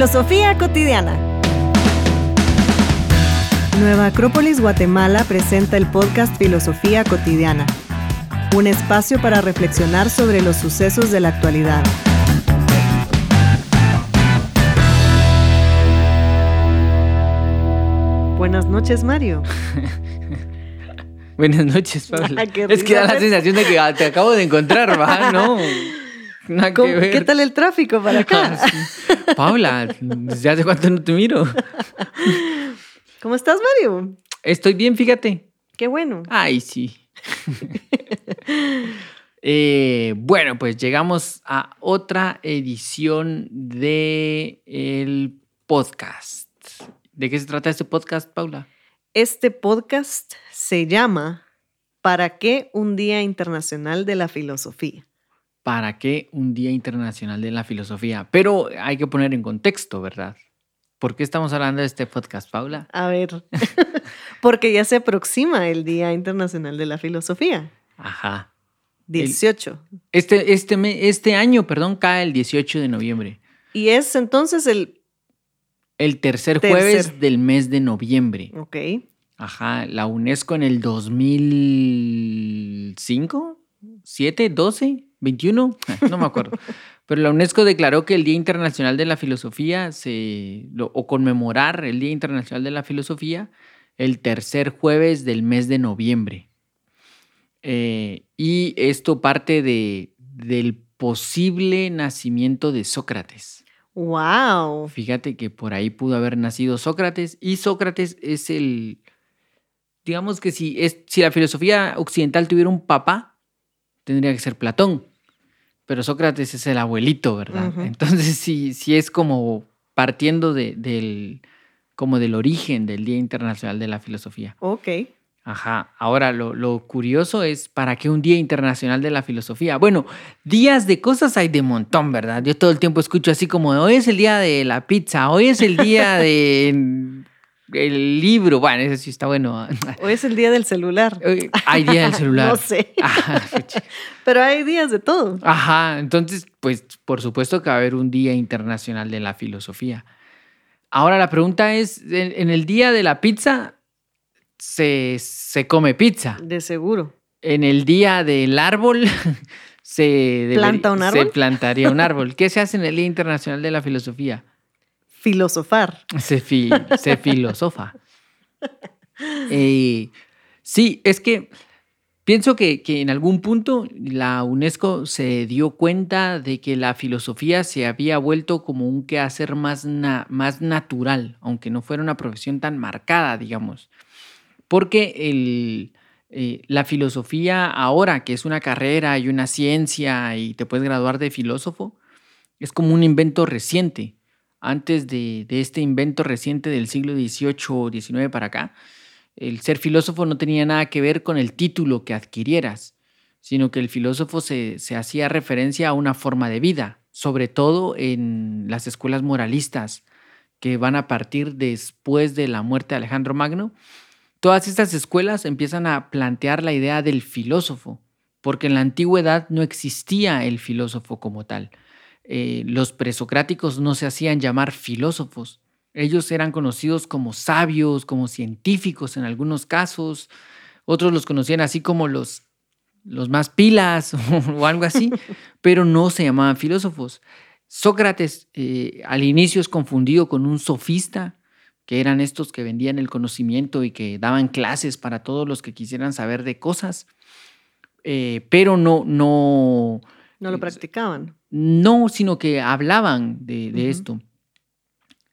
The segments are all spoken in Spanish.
Filosofía cotidiana. Nueva Acrópolis Guatemala presenta el podcast Filosofía cotidiana, un espacio para reflexionar sobre los sucesos de la actualidad. Buenas noches, Mario. Buenas noches. Ah, qué es que da la sensación de que ah, te acabo de encontrar, ¿va? No. Nada que ¿Cómo- ver. ¿Qué tal el tráfico para acá? Ah, sí. Paula, ¿desde hace cuánto no te miro? ¿Cómo estás, Mario? Estoy bien, fíjate. Qué bueno. Ay, sí. Eh, bueno, pues llegamos a otra edición de el podcast. ¿De qué se trata este podcast, Paula? Este podcast se llama ¿Para qué un Día Internacional de la Filosofía? ¿Para qué un Día Internacional de la Filosofía? Pero hay que poner en contexto, ¿verdad? ¿Por qué estamos hablando de este podcast, Paula? A ver, porque ya se aproxima el Día Internacional de la Filosofía. Ajá. 18. Este, este, este año, perdón, cae el 18 de noviembre. Y es entonces el... El tercer Tercer. jueves del mes de noviembre. Ok. Ajá. La UNESCO en el 2005, 7, 12, 21, no me acuerdo. Pero la UNESCO declaró que el Día Internacional de la Filosofía se, lo- o conmemorar el Día Internacional de la Filosofía el tercer jueves del mes de noviembre. Eh, y esto parte de, del posible nacimiento de Sócrates. ¡Wow! Fíjate que por ahí pudo haber nacido Sócrates y Sócrates es el, digamos que si, es, si la filosofía occidental tuviera un papá, tendría que ser Platón, pero Sócrates es el abuelito, ¿verdad? Entonces sí, sí es como partiendo de- del, como del origen del Día Internacional de la Filosofía. Ok. Ajá, ahora lo, lo curioso es, ¿para qué un Día Internacional de la Filosofía? Bueno, días de cosas hay de montón, ¿verdad? Yo todo el tiempo escucho así como, hoy es el día de la pizza, hoy es el día de el libro, bueno, ese sí está bueno. Hoy es el Día del Celular. Hoy Hay día del celular. No sé. Ajá, pucha. Pero hay días de todo. Ajá, entonces, pues por supuesto que va a haber un Día Internacional de la Filosofía. Ahora la pregunta es, en, en el día de la pizza se, se come pizza. De seguro. En el día del árbol se, ¿Planta un se árbol? plantaría un árbol. ¿Qué se hace en el Día Internacional de la Filosofía? Filosofar. Se, fi- se filosofa. Eh, sí, es que pienso que, que en algún punto la UNESCO se dio cuenta de que la filosofía se había vuelto como un quehacer más, na- más natural, aunque no fuera una profesión tan marcada, digamos. Porque el, eh, la filosofía ahora, que es una carrera y una ciencia y te puedes graduar de filósofo, es como un invento reciente. Antes de, este invento reciente del siglo XVIII o XIX para acá, el ser filósofo no tenía nada que ver con el título que adquirieras, sino que el filósofo se hacía referencia a una forma de vida, sobre todo en las escuelas moralistas que van a partir después de la muerte de Alejandro Magno. Todas estas escuelas empiezan a plantear la idea del filósofo, porque en la antigüedad no existía el filósofo como tal. Eh, los presocráticos no se hacían llamar filósofos. Ellos eran conocidos como sabios, como científicos en algunos casos. Otros los conocían así como los, los más pilas o algo así, pero no se llamaban filósofos. Sócrates eh, al inicio es confundido con un sofista, que eran estos que vendían el conocimiento y que daban clases para todos los que quisieran saber de cosas, eh, pero no, no, No lo practicaban. No, sino que hablaban de, esto.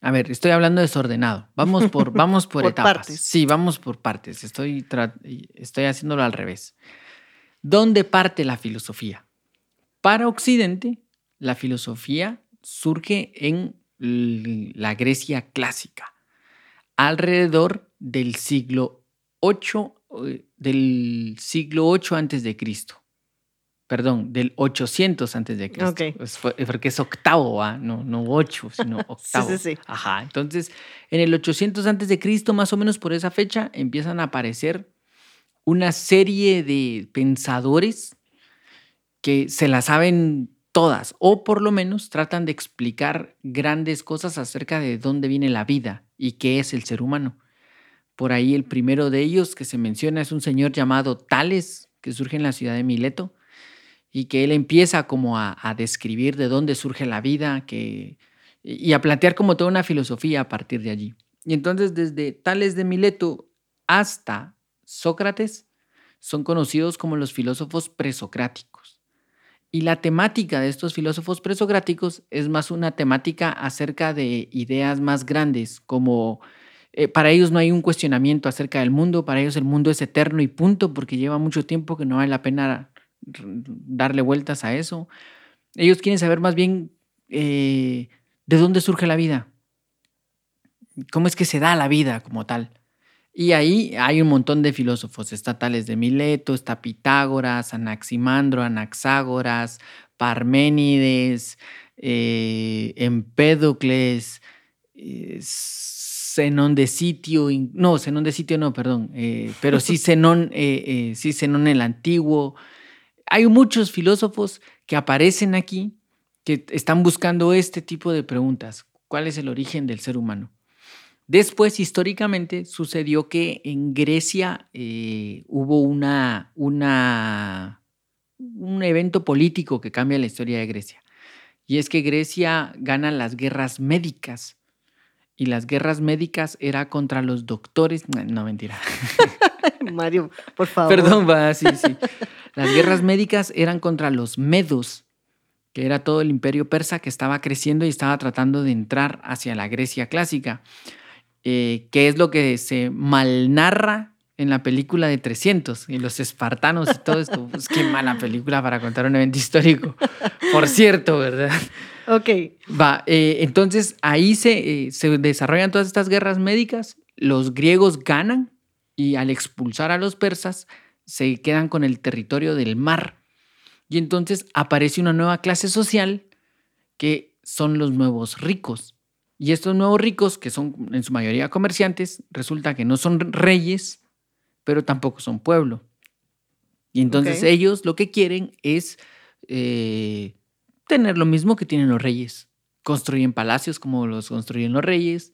A ver, estoy hablando desordenado. Vamos por, vamos por, Por etapas. partes. Sí, vamos por partes. Estoy, estoy haciéndolo al revés. ¿Dónde parte la filosofía? Para Occidente, la filosofía surge en la Grecia clásica, alrededor del siglo 8, del siglo 8 antes de Cristo. Perdón, del 800 antes de Cristo. Es fue- porque es octavo, ¿ah? no, no 8, sino octavo. sí, sí. Ajá, entonces en el 800 antes de Cristo, más o menos por esa fecha, empiezan a aparecer una serie de pensadores que se la saben todas, o por lo menos tratan de explicar grandes cosas acerca de dónde viene la vida y qué es el ser humano. Por ahí el primero de ellos que se menciona es un señor llamado Tales, que surge en la ciudad de Mileto, y que él empieza como a, describir de dónde surge la vida que, y a plantear como toda una filosofía a partir de allí. Y entonces desde Tales de Mileto hasta Sócrates son conocidos como los filósofos presocráticos. Y la temática de estos filósofos presocráticos es más una temática acerca de ideas más grandes, como eh, para ellos no hay un cuestionamiento acerca del mundo, para ellos el mundo es eterno y punto, porque lleva mucho tiempo que no vale la pena darle vueltas a eso. Ellos quieren saber más bien eh, de dónde surge la vida, cómo es que se da la vida como tal. Y ahí hay un montón de filósofos estatales de Mileto, está Pitágoras, Anaximandro, Anaxágoras, Parménides, eh, Empédocles, eh, Zenón de sitio, no, Zenón de sitio no, perdón, eh, pero sí Zenón, sí Zenón el antiguo. Hay muchos filósofos que aparecen aquí que están buscando este tipo de preguntas. ¿Cuál es el origen del ser humano? Después, históricamente, sucedió que en Grecia eh, hubo una, una, un evento político que cambia la historia de Grecia. Y es que Grecia gana las guerras médicas. Y las guerras médicas era contra los doctores. No, mentira. Mario, por favor. Perdón, va, sí, sí. Las guerras médicas eran contra los medos, que era todo el imperio persa que estaba creciendo y estaba tratando de entrar hacia la Grecia clásica. Eh, que es lo que se malnarra en la película de 300 y los espartanos y todo esto. Pues qué mala película para contar un evento histórico. Por cierto, ¿verdad? Ok. Va, eh, entonces ahí se, eh, se desarrollan todas estas guerras médicas, los griegos ganan y al expulsar a los persas se quedan con el territorio del mar. Y entonces aparece una nueva clase social que son los nuevos ricos. Y estos nuevos ricos, que son en su mayoría comerciantes, resulta que no son reyes, pero tampoco son pueblo. Y entonces ellos lo que quieren es eh, tener lo mismo que tienen los reyes. Construyen palacios como los construyen los reyes,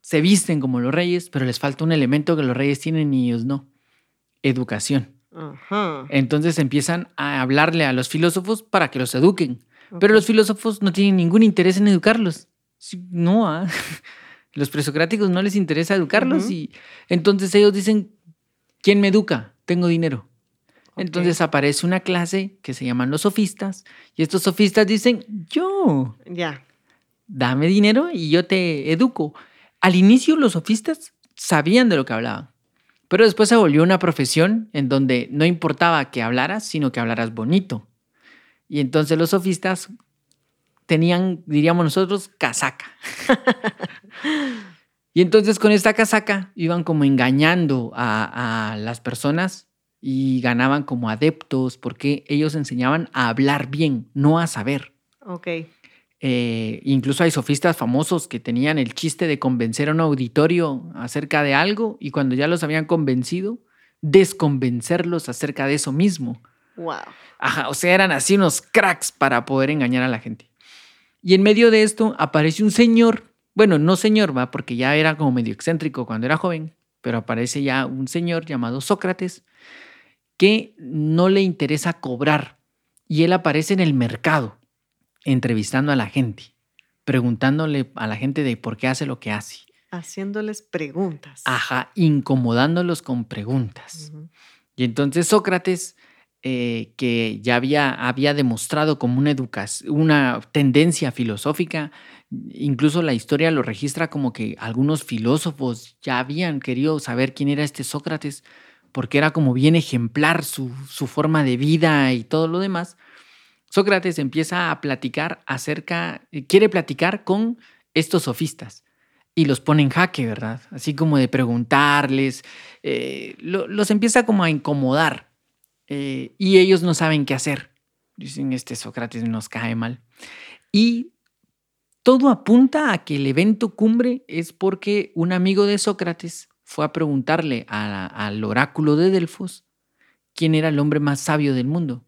se visten como los reyes, pero les falta un elemento que los reyes tienen y ellos no. Educación. Entonces empiezan a hablarle a los filósofos para que los eduquen. Pero los filósofos no tienen ningún interés en educarlos no, ¿ah? los presocráticos no les interesa educarlos y entonces ellos dicen, ¿quién me educa? Tengo dinero. Entonces aparece una clase que se llaman los sofistas y estos sofistas dicen, yo, ya, dame dinero y yo te educo. Al inicio los sofistas sabían de lo que hablaban, pero después se volvió una profesión en donde no importaba que hablaras, sino que hablaras bonito. Y entonces los sofistas tenían, diríamos nosotros, casaca. y entonces con esta casaca iban como engañando a, las personas y ganaban como adeptos porque ellos enseñaban a hablar bien, no a saber. Ok. Eh, incluso hay sofistas famosos que tenían el chiste de convencer a un auditorio acerca de algo y cuando ya los habían convencido, desconvencerlos acerca de eso mismo. Wow. Ajá, o sea, eran así unos cracks para poder engañar a la gente. Y en medio de esto aparece un señor, bueno, no señor, va, porque ya era como medio excéntrico cuando era joven, pero aparece ya un señor llamado Sócrates que no le interesa cobrar y él aparece en el mercado entrevistando a la gente, preguntándole a la gente de por qué hace lo que hace. Haciéndoles preguntas. Ajá, incomodándolos con preguntas. Y entonces Sócrates eh, que ya había, había demostrado como una, una tendencia filosófica. Incluso la historia lo registra como que algunos filósofos ya habían querido saber quién era este Sócrates, porque era como bien ejemplar su, su forma de vida y todo lo demás. Sócrates empieza a platicar acerca, quiere platicar con estos sofistas y los pone en jaque, ¿verdad? Así como de preguntarles, eh, los empieza como a incomodar. Eh, y ellos no saben qué hacer. Dicen, este Sócrates nos cae mal. Y todo apunta a que el evento cumbre es porque un amigo de Sócrates fue a preguntarle al oráculo de Delfos quién era el hombre más sabio del mundo.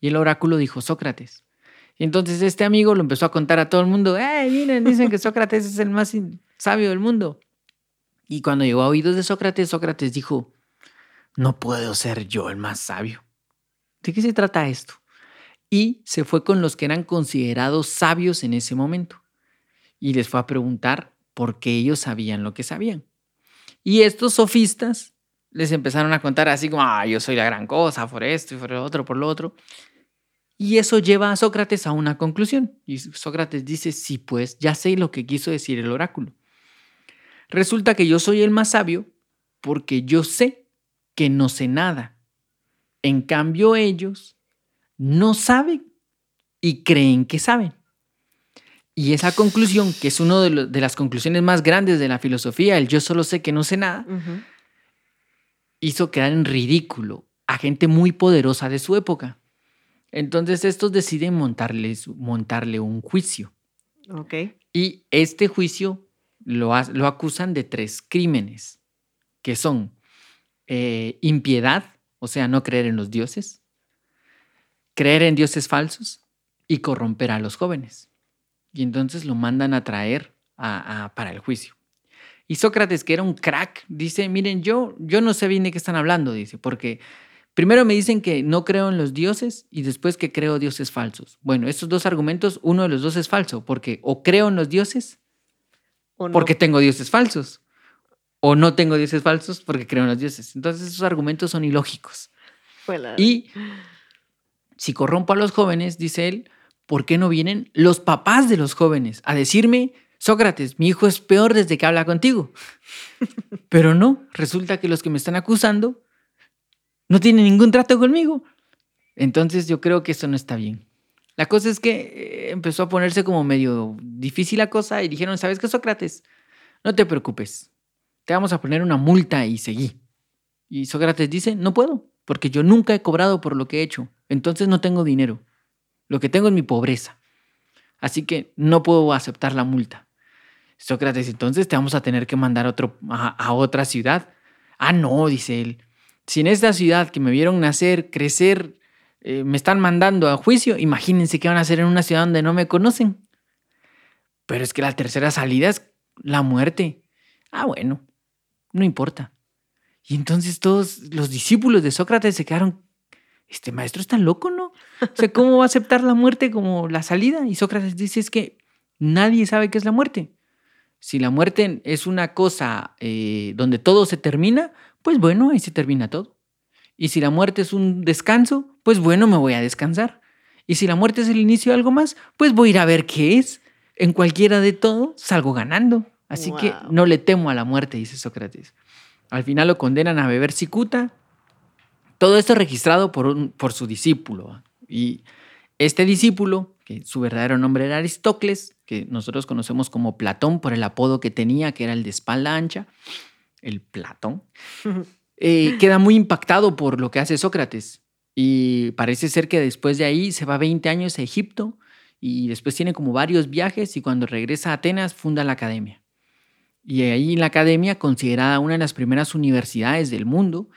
Y el oráculo dijo Sócrates. Y entonces este amigo lo empezó a contar a todo el mundo, ¡eh, miren, dicen que Sócrates es el más sabio del mundo! Y cuando llegó a oídos de Sócrates, Sócrates dijo, no puedo ser yo el más sabio. ¿De qué se trata esto? Y se fue con los que eran considerados sabios en ese momento. Y les fue a preguntar por qué ellos sabían lo que sabían. Y estos sofistas les empezaron a contar así como, ah, yo soy la gran cosa, por esto y por lo otro, por lo otro. Y eso lleva a Sócrates a una conclusión. Y Sócrates dice, sí, pues ya sé lo que quiso decir el oráculo. Resulta que yo soy el más sabio porque yo sé que no sé nada. En cambio ellos no saben y creen que saben. Y esa conclusión, que es una de, las conclusiones más grandes de la filosofía, el yo solo sé que no sé nada, hizo quedar en ridículo a gente muy poderosa de su época. Entonces estos deciden montarles, montarle un juicio. Y este juicio lo, lo, acusan de tres crímenes, que son eh, impiedad, o sea, no creer en los dioses, creer en dioses falsos y corromper a los jóvenes. Y entonces lo mandan a traer para el juicio. Y Sócrates, que era un crack, dice, miren, yo, yo no sé bien de qué están hablando, dice, porque primero me dicen que no creo en los dioses y después que creo dioses falsos. Bueno, estos dos argumentos, uno de los dos es falso, porque o creo en los dioses porque tengo dioses falsos, o no tengo dioses falsos porque creo en los dioses. Entonces esos argumentos son ilógicos. Y si corrompo a los jóvenes, dice él, ¿por qué no vienen los papás de los jóvenes a decirme Sócrates, mi hijo es peor desde que habla contigo. Pero no, resulta que los que me están acusando no tienen ningún trato conmigo. Entonces yo creo que eso no está bien. La cosa es que eh, empezó a ponerse como medio difícil la cosa y dijeron, ¿sabes qué, Sócrates? No te preocupes, te vamos a poner una multa y seguí. Y Sócrates dice, no puedo, porque yo nunca he cobrado por lo que he hecho, entonces no tengo dinero. Lo que tengo es mi pobreza. Así que no puedo aceptar la multa. Sócrates, entonces te vamos a tener que mandar a, otra ciudad. Ah, no, dice él. Si en esta ciudad que me vieron nacer, crecer, eh, me están mandando a juicio, imagínense qué van a hacer en una ciudad donde no me conocen. Pero es que la tercera salida es la muerte. Ah, bueno, no importa. Y entonces todos los discípulos de Sócrates se quedaron, este maestro está loco, ¿no? O sea, ¿cómo va a aceptar la muerte como la salida? Y Sócrates dice, es que nadie sabe qué es la muerte. Si la muerte es una cosa eh, donde todo se termina, pues bueno, ahí se termina todo. Y si la muerte es un descanso, pues bueno, me voy a descansar. Y si la muerte es el inicio de algo más, pues voy a ir a ver qué es. En cualquiera de todo salgo ganando. Así que no le temo a la muerte, dice Sócrates. Al final lo condenan a beber cicuta. Todo esto registrado por, por su discípulo. Y este discípulo, que su verdadero nombre era Aristócles, que nosotros conocemos como Platón por el apodo que tenía, que era el de espalda ancha, el Platón, eh, queda muy impactado por lo que hace Sócrates. Y parece ser que después de ahí se va 20 años a Egipto y después tiene como varios viajes y cuando regresa a Atenas funda la academia. Y ahí en la academia, considerada una de las primeras universidades del mundo,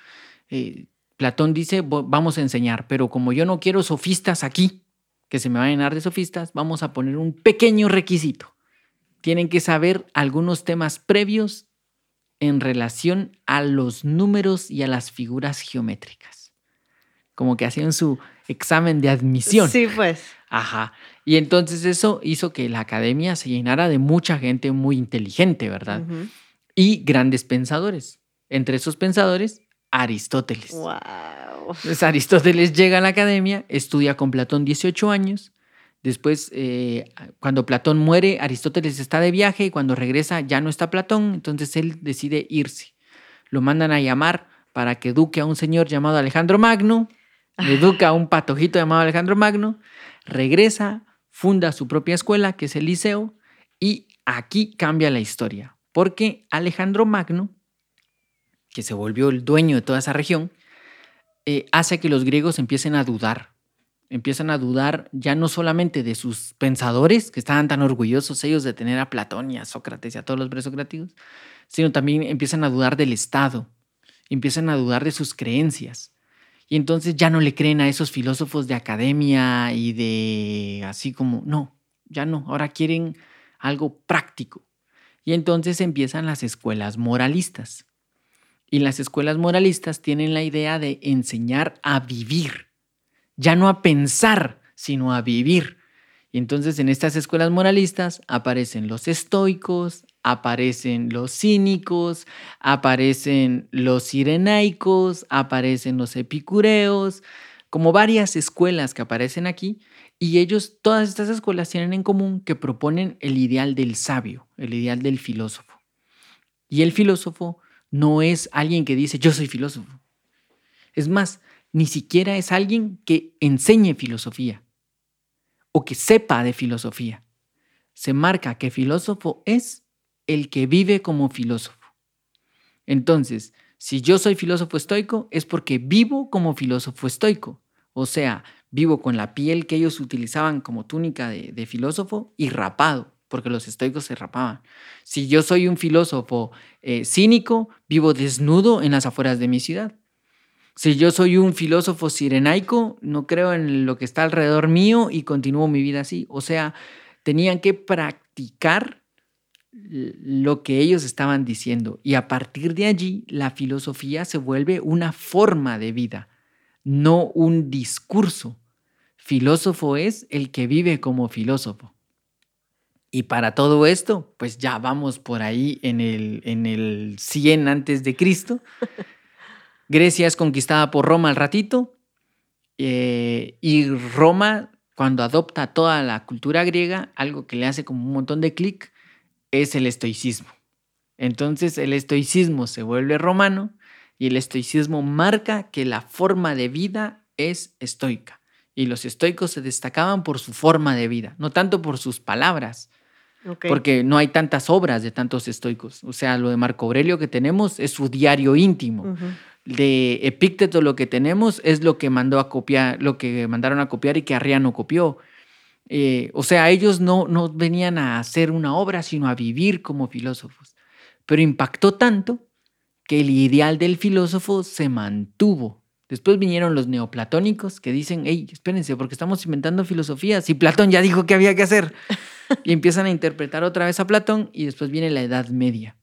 eh, Platón dice, vamos a enseñar, pero como yo no quiero sofistas aquí, que se me va a llenar de sofistas, vamos a poner un pequeño requisito. Tienen que saber algunos temas previos en relación a los números y a las figuras geométricas. Como que hacían su examen de admisión. Sí, pues. Ajá. Y entonces eso hizo que la academia se llenara de mucha gente muy inteligente, ¿verdad? Y grandes pensadores. Entre esos pensadores, Aristóteles. Wow. Entonces Aristóteles llega a la academia, estudia con Platón 18 años. Después, eh, cuando Platón muere, Aristóteles está de viaje y cuando regresa ya no está Platón, entonces él decide irse. Lo mandan a llamar para que eduque a un señor llamado Alejandro Magno, educa a un patojito llamado Alejandro Magno, regresa, funda su propia escuela, que es el Liceo, y aquí cambia la historia, porque Alejandro Magno que se volvió el dueño de toda esa región, eh, hace que los griegos empiecen a dudar. Empiezan a dudar ya no solamente de sus pensadores, que estaban tan orgullosos ellos de tener a Platón y a Sócrates y a todos los presocráticos, sino también empiezan a dudar del Estado, empiezan a dudar de sus creencias. Y entonces ya no le creen a esos filósofos de academia y de así como, no, ya no, ahora quieren algo práctico. Y entonces empiezan las escuelas moralistas. Y las escuelas moralistas tienen la idea de enseñar a vivir, ya no a pensar, sino a vivir. Y entonces en estas escuelas moralistas aparecen los estoicos, aparecen los cínicos, aparecen los sirenaicos, aparecen los epicureos, como varias escuelas que aparecen aquí. Y ellos, todas estas escuelas tienen en común que proponen el ideal del sabio, el ideal del filósofo. Y el filósofo no es alguien que dice, yo soy filósofo. Es más, ni siquiera es alguien que enseñe filosofía o que sepa de filosofía. Se marca que filósofo es el que vive como filósofo. Entonces, si yo soy filósofo estoico, es porque vivo como filósofo estoico. O sea, vivo con la piel que ellos utilizaban como túnica de, filósofo y rapado, porque los estoicos se rapaban. Si yo soy un filósofo eh, cínico, vivo desnudo en las afueras de mi ciudad. Si yo soy un filósofo sirenaico, no creo en lo que está alrededor mío y continúo mi vida así. O sea, tenían que practicar lo que ellos estaban diciendo. Y a partir de allí, la filosofía se vuelve una forma de vida, no un discurso. Filósofo es el que vive como filósofo. Y para todo esto, pues ya vamos por ahí en el, en el 100 antes de Cristo. Grecia es conquistada por Roma al ratito. Eh, y Roma, cuando adopta toda la cultura griega, algo que le hace como un montón de clic, es el estoicismo. Entonces el estoicismo se vuelve romano y el estoicismo marca que la forma de vida es estoica. Y los estoicos se destacaban por su forma de vida, no tanto por sus palabras, porque no hay tantas obras de tantos estoicos. O sea, lo de Marco Aurelio que tenemos es su diario íntimo. De Epícteto lo que tenemos es lo que mandó a copiar, lo que mandaron a copiar y que Arriano copió. Eh, o sea, ellos no, no venían a hacer una obra, sino a vivir como filósofos. Pero impactó tanto que el ideal del filósofo se mantuvo. Después vinieron los neoplatónicos que dicen, hey, espérense, porque estamos inventando filosofía. Si Platón ya dijo que había que hacer. y empiezan a interpretar otra vez a Platón y después viene la Edad Media.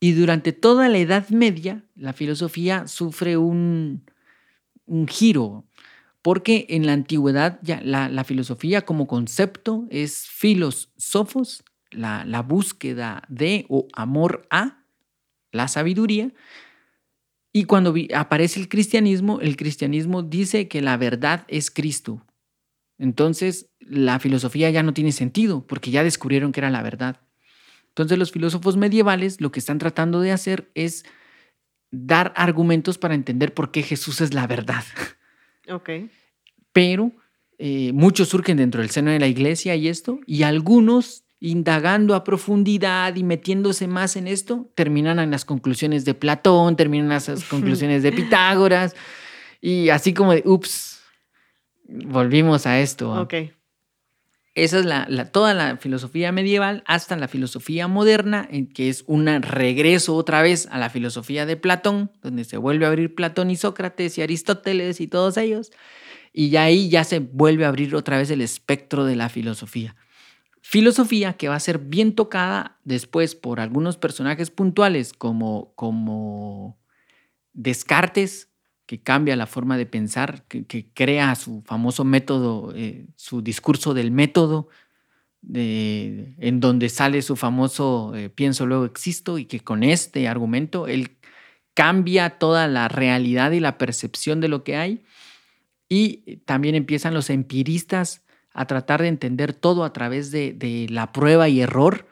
Y durante toda la Edad Media, la filosofía sufre un, un giro, porque en la antigüedad ya la, filosofía como concepto es filosofos, la, la búsqueda de o amor a la sabiduría, y cuando aparece el cristianismo, el cristianismo dice que la verdad es Cristo. Entonces, la filosofía ya no tiene sentido porque ya descubrieron que era la verdad. Entonces, los filósofos medievales lo que están tratando de hacer es dar argumentos para entender por qué Jesús es la verdad. Ok. Pero eh, muchos surgen dentro del seno de la iglesia y esto, y algunos indagando a profundidad y metiéndose más en esto, terminan en las conclusiones de Platón, terminan en las conclusiones de Pitágoras, y así como de, ups, volvimos a esto. Ok. Esa es la, toda la filosofía medieval hasta la filosofía moderna, en que es un regreso otra vez a la filosofía de Platón, donde se vuelve a abrir Platón y Sócrates y Aristóteles y todos ellos, y ya ahí ya se vuelve a abrir otra vez el espectro de la filosofía. Filosofía que va a ser bien tocada después por algunos personajes puntuales como, como Descartes, que cambia la forma de pensar, que, crea su famoso método, eh, su discurso del método, en donde sale su famoso eh, pienso luego existo y que con este argumento él cambia toda la realidad y la percepción de lo que hay. Y también empiezan los empiristas a tratar de entender todo a través de, de la prueba y error.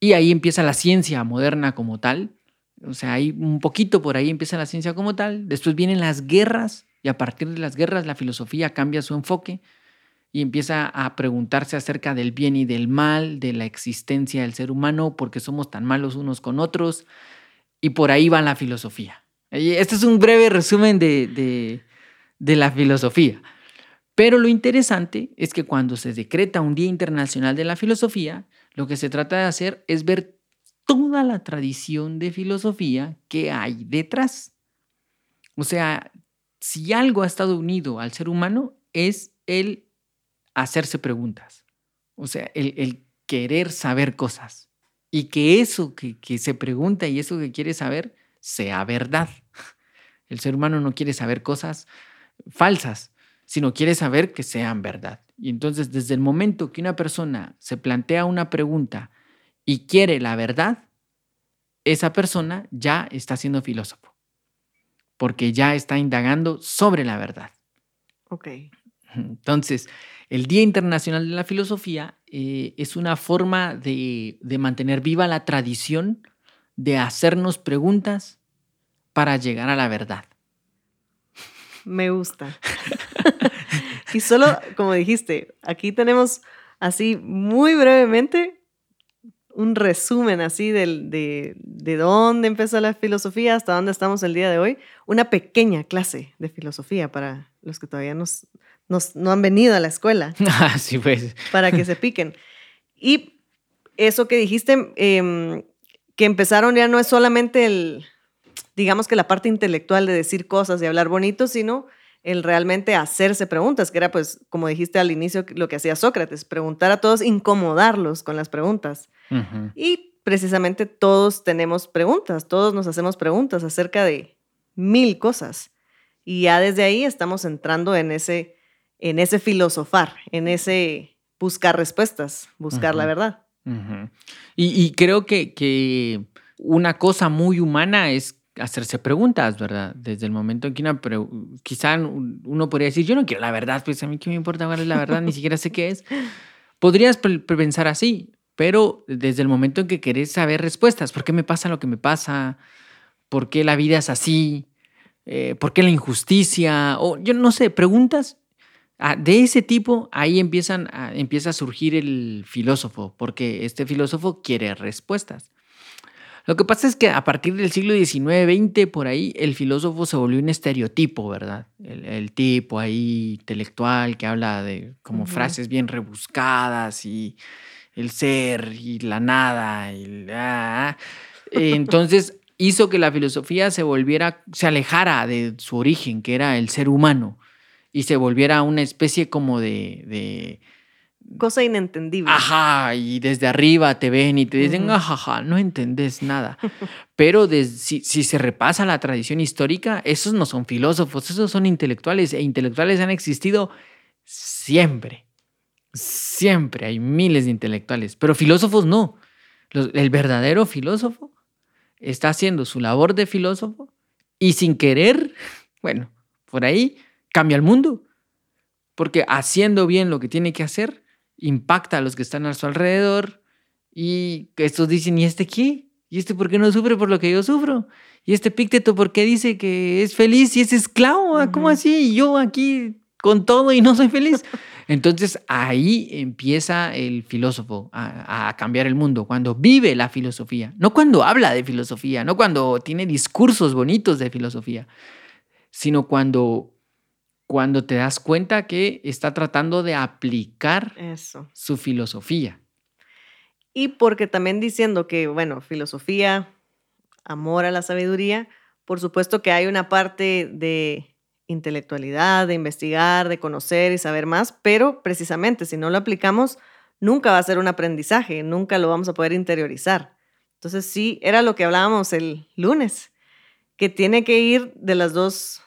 Y ahí empieza la ciencia moderna como tal o sea, hay un poquito por ahí empieza la ciencia como tal. Después vienen las guerras y a partir de las guerras la filosofía cambia su enfoque y empieza a preguntarse acerca del bien y del mal, de la existencia del ser humano, porque somos tan malos unos con otros. Y por ahí va la filosofía. Este es un breve resumen de, de la filosofía. Pero lo interesante es que cuando se decreta un Día Internacional de la Filosofía, lo que se trata de hacer es ver toda la tradición de filosofía que hay detrás. O sea, si algo ha estado unido al ser humano es el hacerse preguntas. O sea, el, querer saber cosas. Y que eso que, que se pregunta y eso que quiere saber sea verdad. El ser humano no quiere saber cosas falsas, sino quiere saber que sean verdad. Y entonces, desde el momento que una persona se plantea una pregunta y quiere la verdad, esa persona ya está siendo filósofo, porque ya está indagando sobre la verdad. Ok. Entonces, el Día Internacional de la Filosofía eh, es una forma de, de mantener viva la tradición de hacernos preguntas para llegar a la verdad. Me gusta. y solo, como dijiste, aquí tenemos así muy brevemente un resumen así de, de dónde empezó la filosofía hasta dónde estamos el día de hoy. Una pequeña clase de filosofía para los que todavía nos, no han venido a la escuela. Así pues. Para que se piquen. Y eso que dijiste, em, que empezaron ya no es solamente el, digamos que la parte intelectual de decir cosas y hablar bonito, sino el realmente hacerse preguntas, que era pues, como dijiste al inicio, lo que hacía Sócrates, preguntar a todos, incomodarlos con las preguntas. Y precisamente todos tenemos preguntas, todos nos hacemos preguntas acerca de mil cosas. Y ya desde ahí estamos entrando en ese, en ese filosofar, en ese buscar respuestas, buscar la verdad. y, creo que, que, una cosa muy humana es hacerse preguntas, ¿verdad? Desde el momento en que una quizá uno podría decir, yo no quiero la verdad, pues a mí qué me importa cuál es la verdad, ni siquiera sé qué es. Podrías pensar así, pero desde el momento en que querés saber respuestas, ¿por qué me pasa lo que me pasa? ¿Por qué la vida es así? Eh, ¿Por qué la injusticia? O yo no sé, preguntas ah, de ese tipo, ahí empiezan empieza a surgir el filósofo, porque este filósofo quiere respuestas. Lo que pasa es que a partir del siglo XIX, XX, por ahí, el filósofo se volvió un estereotipo, ¿verdad? El, tipo ahí intelectual que habla de como frases bien rebuscadas y el ser y la nada y la... Entonces hizo que la filosofía se volviera, se alejara de su origen, que era el ser humano, y se volviera una especie como de cosa inentendible. Ajá, y desde arriba te ven y te dicen, ajá, no entendés nada. Pero si, se repasa la tradición histórica, esos no son filósofos, esos son intelectuales, e intelectuales han existido siempre. Siempre hay miles de intelectuales, pero filósofos no. el verdadero filósofo está haciendo su labor de filósofo y sin querer, bueno, por ahí cambia el mundo. Porque haciendo bien lo que tiene que hacer, impacta a los que están a su alrededor y estos dicen, ¿y este qué? ¿Y este por qué no sufre por lo que yo sufro? ¿Y este Pícteto por qué dice que es feliz y es esclavo? Ah, ¿Cómo así? Y yo aquí con todo y no soy feliz. Entonces ahí empieza el filósofo a, a, cambiar el mundo, cuando vive la filosofía, no cuando habla de filosofía, no cuando tiene discursos bonitos de filosofía, sino cuando cuando te das cuenta que está tratando de aplicar su filosofía. Y porque también diciendo que, bueno, filosofía, amor a la sabiduría, por supuesto que hay una parte de intelectualidad, de investigar, de conocer y saber más, pero precisamente si no lo aplicamos, nunca va a ser un aprendizaje, nunca lo vamos a poder interiorizar. Entonces sí, era lo que hablábamos el lunes, que tiene que ir de las dos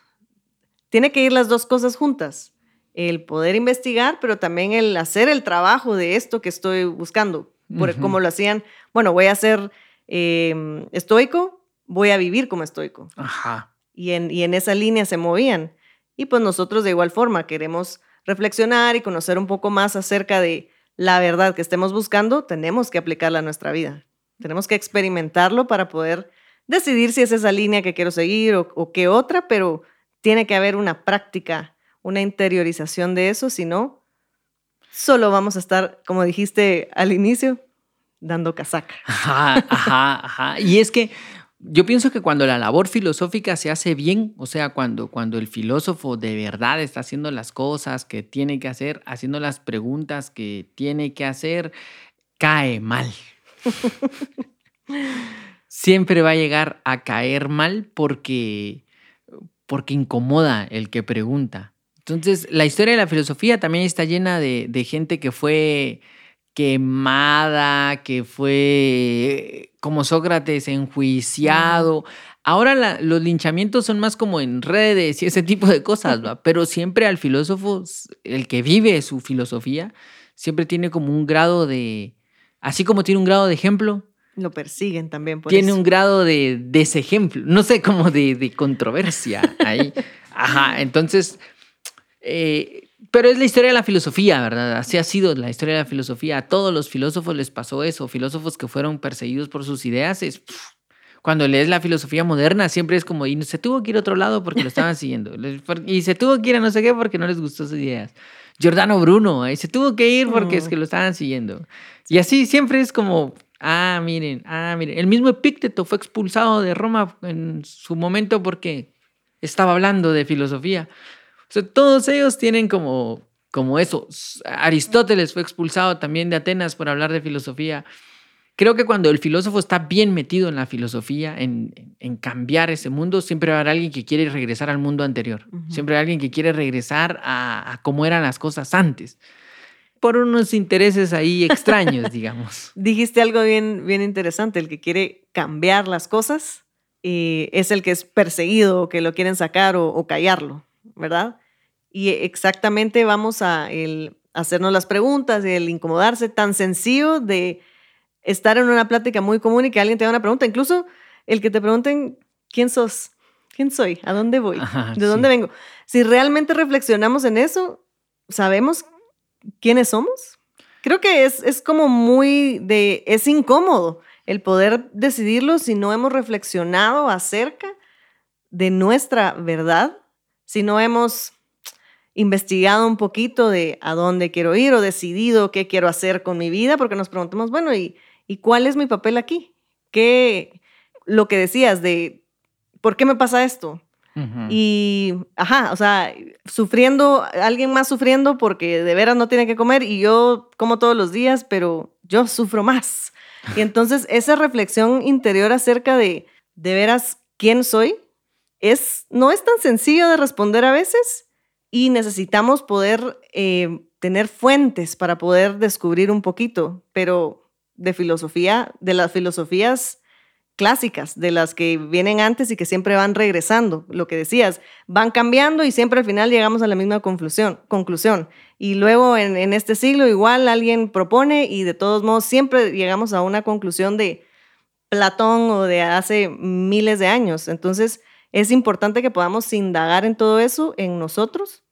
tiene que ir las dos cosas juntas. El poder investigar, pero también el hacer el trabajo de esto que estoy buscando. Por, Como lo hacían, bueno, voy a ser em, estoico, voy a vivir como estoico. Ajá. Y en, y en esa línea se movían. Y pues nosotros de igual forma queremos reflexionar y conocer un poco más acerca de la verdad que estemos buscando, tenemos que aplicarla a nuestra vida. Tenemos que experimentarlo para poder decidir si es esa línea que quiero seguir o, o qué otra, pero tiene que haber una práctica, una interiorización de eso, si no, solo vamos a estar, como dijiste al inicio, dando casaca. Ajá, ajá, ajá. Y es que yo pienso que cuando la labor filosófica se hace bien, o sea, cuando, cuando el filósofo de verdad está haciendo las cosas que tiene que hacer, haciendo las preguntas que tiene que hacer, cae mal. Siempre va a llegar a caer mal porque porque incomoda el que pregunta. Entonces, la historia de la filosofía también está llena de, de gente que fue quemada, que fue como Sócrates enjuiciado. Ahora los linchamientos son más como en redes y ese tipo de cosas, ¿va? pero siempre al filósofo, el que vive su filosofía, siempre tiene como un grado de, así como tiene un grado de ejemplo. Lo persiguen también. Por tiene un grado de desejemplo, no sé, como de, de controversia ahí. Ajá, entonces, eh, pero es la historia de la filosofía, ¿verdad? Así ha sido la historia de la filosofía. A todos los filósofos les pasó eso. Filósofos que fueron perseguidos por sus ideas. Es, cuando lees la filosofía moderna, siempre es como, y se tuvo que ir a otro lado porque lo estaban siguiendo. Y se tuvo que ir a no sé qué porque no les gustó sus ideas. Giordano Bruno, y se tuvo que ir porque es que lo estaban siguiendo. Y así siempre es como, ah, miren, ah, miren. El mismo Epícteto fue expulsado de Roma en su momento porque estaba hablando de filosofía todos ellos tienen como, como eso. Aristóteles fue expulsado también de Atenas por hablar de filosofía. Creo que cuando el filósofo está bien metido en la filosofía, en, cambiar ese mundo, siempre va a haber alguien que quiere regresar al mundo anterior. Siempre hay alguien que quiere regresar a, a cómo eran las cosas antes por unos intereses ahí extraños, digamos. Dijiste algo bien, bien interesante, el que quiere cambiar las cosas y es el que es perseguido o que lo quieren sacar o, o callarlo, ¿verdad? Y exactamente vamos a hacernos las preguntas, el incomodarse, tan sencillo de estar en una plática muy común y que alguien te haga una pregunta. Incluso el que te pregunten, ¿quién sos? ¿Quién soy? ¿A dónde voy? ¿De dónde vengo? Si realmente reflexionamos en eso, ¿sabemos quiénes somos? Creo que es, es como muy de, es incómodo el poder decidirlo si no hemos reflexionado acerca de nuestra verdad, si no hemos investigado un poquito de a dónde quiero ir o decidido qué quiero hacer con mi vida, porque nos preguntamos, bueno, ¿y, ¿y cuál es mi papel aquí? ¿Qué, lo que decías de, ¿por qué me pasa esto? Y, ajá, o sea, sufriendo, alguien más sufriendo porque de veras no tiene que comer y yo como todos los días, pero yo sufro más. Y entonces esa reflexión interior acerca de, de veras, quién soy, es, no es tan sencillo de responder a veces y necesitamos poder eh, tener fuentes para poder descubrir un poquito, pero de filosofía, de las filosofías clásicas, de las que vienen antes y que siempre van regresando. Lo que decías, van cambiando y siempre al final llegamos a la misma conclusión. conclusión. Y luego en, en este siglo igual alguien propone y de todos modos siempre llegamos a una conclusión de Platón o de hace miles de años. Entonces, es importante que podamos indagar en todo eso en nosotros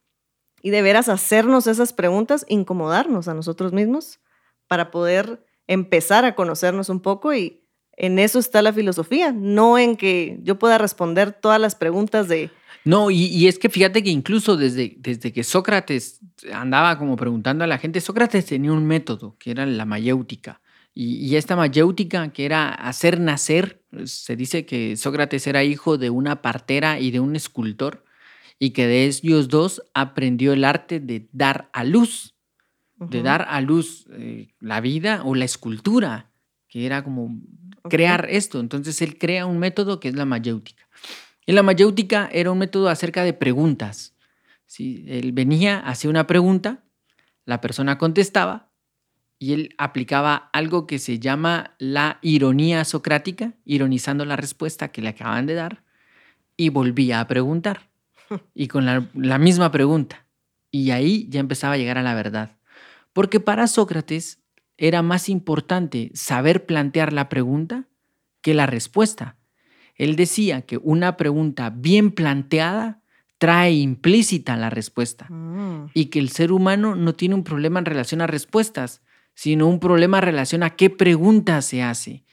y de veras hacernos esas preguntas, incomodarnos a nosotros mismos para poder empezar a conocernos un poco y en eso está la filosofía, no en que yo pueda responder todas las preguntas de... No, y, es que fíjate que incluso desde, desde que Sócrates andaba como preguntando a la gente, Sócrates tenía un método que era la mayéutica. Y, esta mayéutica, que era hacer nacer, se dice que Sócrates era hijo de una partera y de un escultor, y que de ellos dos aprendió el arte de dar a luz, de dar a luz eh, la vida o la escultura, que era como crear esto. Entonces él crea un método que es la mayéutica. Y la mayéutica era un método acerca de preguntas. ¿sí? Él venía, hacía una pregunta, la persona contestaba y él aplicaba algo que se llama la ironía socrática, ironizando la respuesta que le acaban de dar, y volvía a preguntar, y con la, misma pregunta. Y ahí ya empezaba a llegar a la verdad. Porque para Sócrates era más importante saber plantear la pregunta que la respuesta. Él decía que una pregunta bien planteada trae implícita la respuesta mm. y que el ser humano no tiene un problema en relación a respuestas, sino un problema en relación a qué pregunta se hace.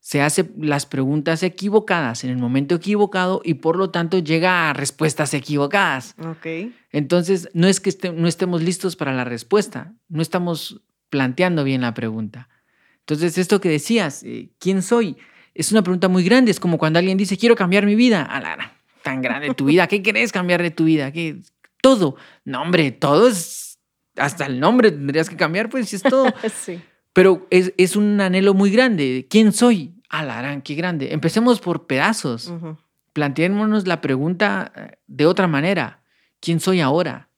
Se hace las preguntas equivocadas en el momento equivocado y por lo tanto llega a respuestas equivocadas. Okay. Entonces, no es que no estemos listos para la respuesta, no estamos planteando bien la pregunta. Entonces, esto que decías, eh, ¿quién soy? Es una pregunta muy grande, es como cuando alguien dice, quiero cambiar mi vida. Alara, tan grande tu vida, ¿qué querés cambiar de tu vida? ¿Qué? Todo. No, hombre, todo es hasta el nombre tendrías que cambiar, pues si es todo. sí. Pero es, un anhelo muy grande. ¿Quién soy? Alarán, qué grande. Empecemos por pedazos. planteémonos la pregunta eh, de otra manera. ¿Quién soy ahora?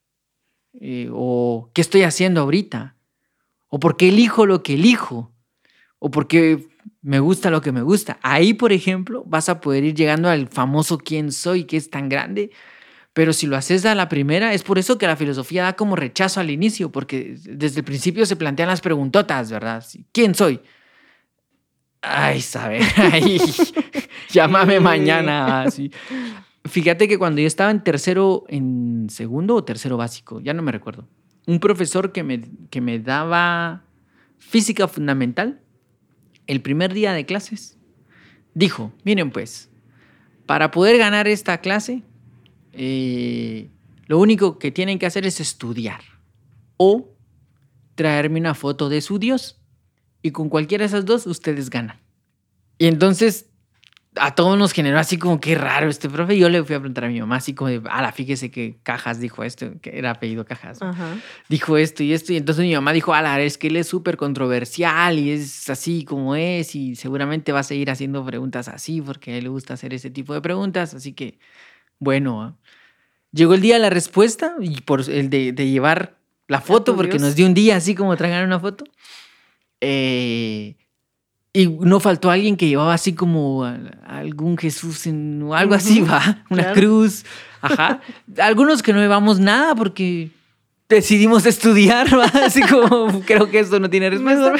Eh, ¿O qué estoy haciendo ahorita? ¿O por qué elijo lo que elijo? ¿O por qué me gusta lo que me gusta? Ahí, por ejemplo, vas a poder ir llegando al famoso quién soy, que es tan grande. Pero si lo haces a la primera, es por eso que la filosofía da como rechazo al inicio, porque desde el principio se plantean las preguntotas, ¿verdad? ¿Quién soy? Ay, saber, ay, llámame mañana. Así. Fíjate que cuando yo estaba en tercero, en segundo o tercero básico, ya no me recuerdo, un profesor que me, que me daba física fundamental, el primer día de clases, dijo, miren pues, para poder ganar esta clase, eh, lo único que tienen que hacer es estudiar o traerme una foto de su Dios y con cualquiera de esas dos ustedes ganan. Y entonces a todos nos generó así como que raro este profe. Yo le fui a preguntar a mi mamá, así como de, ala, fíjese que Cajas dijo esto, que era apellido Cajas. Dijo esto y esto. Y entonces mi mamá dijo, ala, es que él es súper controversial y es así como es. Y seguramente va a seguir haciendo preguntas así porque a él le gusta hacer ese tipo de preguntas. Así que, bueno, llegó el día de la respuesta y por el de, de llevar la foto, porque nos dio un día así como traigan una foto. Eh, y no faltó alguien que llevaba así como algún Jesús en, o algo así, va, una cruz. Ajá. Algunos que no llevamos nada porque decidimos estudiar, ¿va? así como creo que esto no tiene respuesta.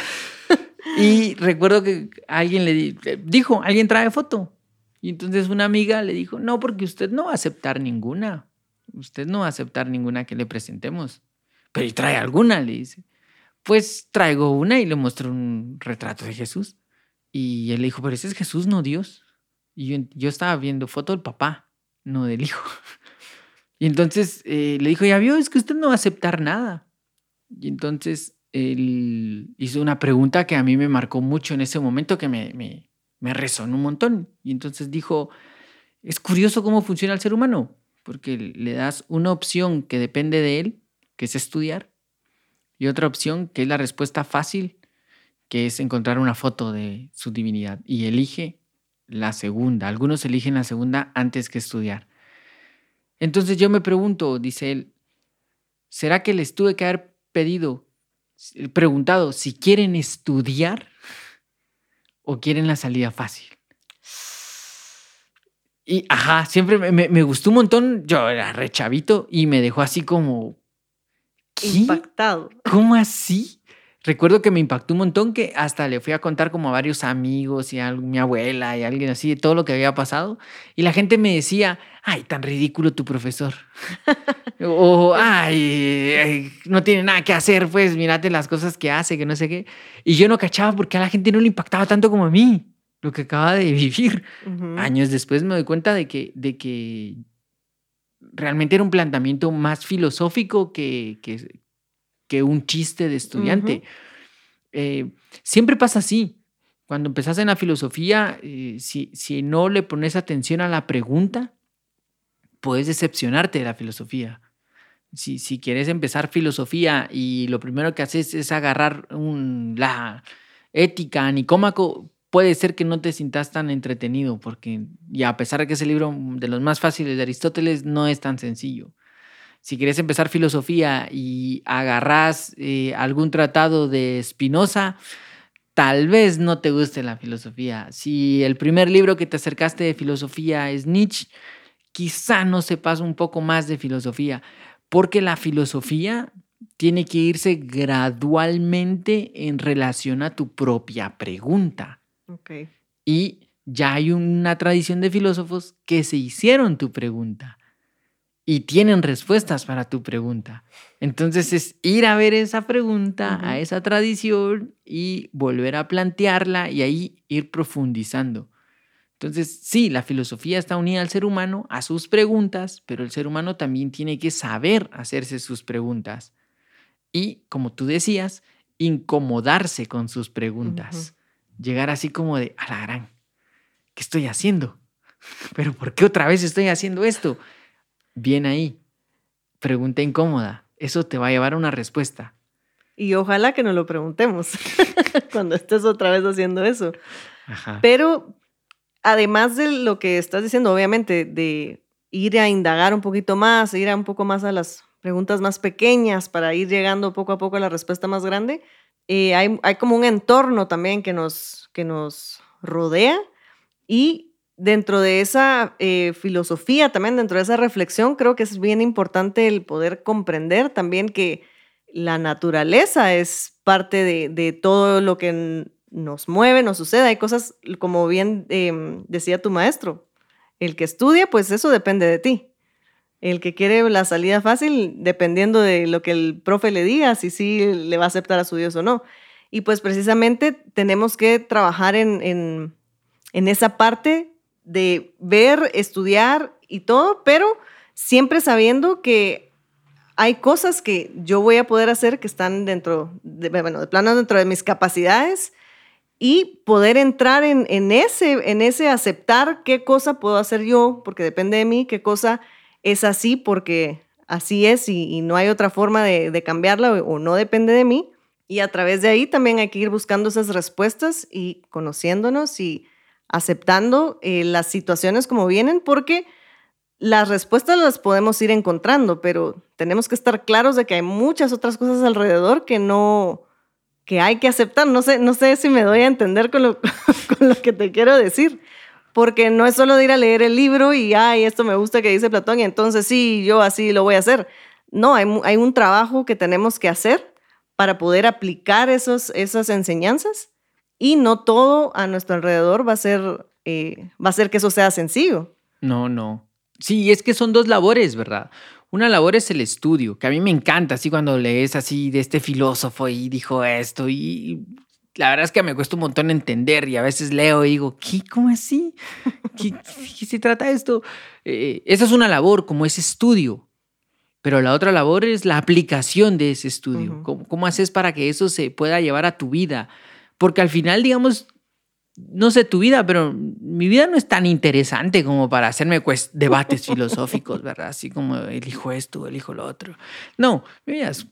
Y recuerdo que alguien le dijo, alguien trae foto. Y entonces una amiga le dijo, no, porque usted no va a aceptar ninguna. Usted no va a aceptar ninguna que le presentemos. Pero trae alguna, le dice. Pues traigo una y le muestro un retrato de Jesús. Y él le dijo, pero ese es Jesús, no Dios. Y yo, estaba viendo foto del papá, no del hijo. Y entonces eh, le dijo, ya vio, es que usted no va a aceptar nada. Y entonces él hizo una pregunta que a mí me marcó mucho en ese momento, que me, me, me resonó un montón. Y entonces dijo, es curioso cómo funciona el ser humano, porque le das una opción que depende de él, que es estudiar, y otra opción que es la respuesta fácil, que es encontrar una foto de su divinidad. Y elige la segunda. Algunos eligen la segunda antes que estudiar. Entonces yo me pregunto, dice él, ¿será que les tuve que haber pedido, preguntado si quieren estudiar o quieren la salida fácil? Y, ajá, siempre me, me gustó un montón. Yo era rechavito y me dejó así como... Impactado. ¿Cómo así? Recuerdo que me impactó un montón que hasta le fui a contar como a varios amigos y a mi abuela y a alguien así de todo lo que había pasado. Y la gente me decía, ay, tan ridículo tu profesor. o, ay, no tiene nada que hacer, pues mírate las cosas que hace, que no sé qué. Y yo no cachaba porque a la gente no le impactaba tanto como a mí lo que acaba de vivir. Años después me doy cuenta de que, de que realmente era un planteamiento más filosófico que, que, que un chiste de estudiante. Eh, siempre pasa así. Cuando empezás en la filosofía, eh, si, si no le pones atención a la pregunta, puedes decepcionarte de la filosofía. Si, si, quieres empezar filosofía y lo primero que haces es agarrar un, la ética nicómaco, puede ser que no te sientas tan entretenido, porque y a pesar de que es el libro de los más fáciles de Aristóteles, no es tan sencillo si quieres empezar filosofía y agarras eh, algún tratado de Spinoza, tal vez no te guste la filosofía. Si el primer libro que te acercaste de filosofía es Nietzsche, quizá no sepas un poco más de filosofía, porque la filosofía tiene que irse gradualmente en relación a tu propia pregunta. Y ya hay una tradición de filósofos que se hicieron tu pregunta y tienen respuestas para tu pregunta. Entonces es ir a ver esa pregunta, a esa tradición y volver a plantearla y ahí ir profundizando. Entonces, sí, la filosofía está unida al ser humano, a sus preguntas, pero el ser humano también tiene que saber hacerse sus preguntas. Y, como tú decías, incomodarse con sus preguntas. Llegar así como de, a la gran, ¿qué estoy haciendo? ¿Pero por qué otra vez estoy haciendo esto? Bien ahí. Pregunta incómoda. Eso te va a llevar a una respuesta. Y ojalá que no lo preguntemos cuando estés otra vez haciendo eso. Pero además de lo que estás diciendo, obviamente, de ir a indagar un poquito más, ir a un poco más a las preguntas más pequeñas para ir llegando poco a poco a la respuesta más grande, eh, hay, hay, como un entorno también que nos, que nos rodea y dentro de esa eh, filosofía, también dentro de esa reflexión, creo que es bien importante el poder comprender también que la naturaleza es parte de, de todo lo que nos mueve, nos sucede. Hay cosas, como bien em, decía tu maestro, el que estudia, pues eso depende de ti. El que quiere la salida fácil, dependiendo de lo que el profe le diga, si sí le va a aceptar a su Dios o no. Y pues precisamente tenemos que trabajar en, en, en esa parte de ver, estudiar y todo, pero siempre sabiendo que hay cosas que yo voy a poder hacer que están dentro, de, bueno, de plano dentro de mis capacidades y poder entrar en, en, ese, en ese aceptar qué cosa puedo hacer yo, porque depende de mí, qué cosa es así, porque así es y, no hay otra forma de, de cambiarla o, o no depende de mí. Y a través de ahí también hay que ir buscando esas respuestas y conociéndonos y aceptando eh, las situaciones como vienen, porque las respuestas las podemos ir encontrando, pero tenemos que estar claros de que hay muchas otras cosas alrededor que no, que hay que aceptar. No sé, no sé si me doy a entender con lo, con lo que te quiero decir, porque no es solo de ir a leer el libro y, ay, esto me gusta que dice Platón y entonces sí, yo así lo voy a hacer. No, hay, hay un trabajo que tenemos que hacer para poder aplicar esos, esas enseñanzas y no todo a nuestro alrededor va a ser, eh, va a ser que eso sea sencillo. No, no. Sí, es que son dos labores, ¿verdad? Una labor es el estudio, que a mí me encanta, así cuando lees así de este filósofo y dijo esto, y la verdad es que me cuesta un montón entender y a veces leo y digo, ¿qué? ¿Cómo así? ¿Qué, qué se trata esto? Eh, esa es una labor, como ese estudio. Pero la otra labor es la aplicación de ese estudio. Uh -huh. ¿Cómo, ¿Cómo haces para que eso se pueda llevar a tu vida? Porque al final, digamos, no sé tu vida, pero mi vida no es tan interesante como para hacerme pues, debates filosóficos, ¿verdad? Así como elijo esto, elijo lo otro. No, mi vida es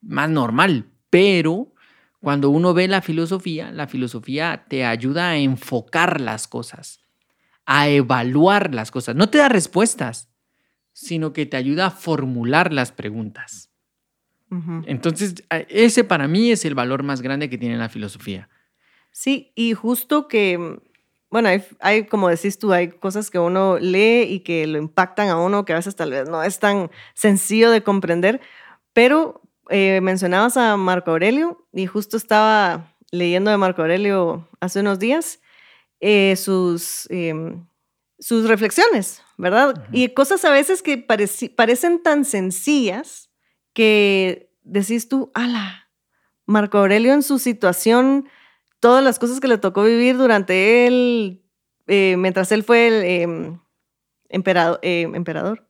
más normal, pero cuando uno ve la filosofía, la filosofía te ayuda a enfocar las cosas, a evaluar las cosas. No te da respuestas, sino que te ayuda a formular las preguntas. Uh -huh. Entonces, ese para mí es el valor más grande que tiene la filosofía. Sí, y justo que, bueno, hay, hay, como decís tú, hay cosas que uno lee y que lo impactan a uno, que a veces tal vez no es tan sencillo de comprender, pero eh, mencionabas a Marco Aurelio y justo estaba leyendo de Marco Aurelio hace unos días eh, sus, eh, sus reflexiones, ¿verdad? Uh -huh. Y cosas a veces que parecen tan sencillas que decís tú, ala, Marco Aurelio en su situación todas las cosas que le tocó vivir durante él, eh, mientras él fue el eh, emperador. Eh, emperador.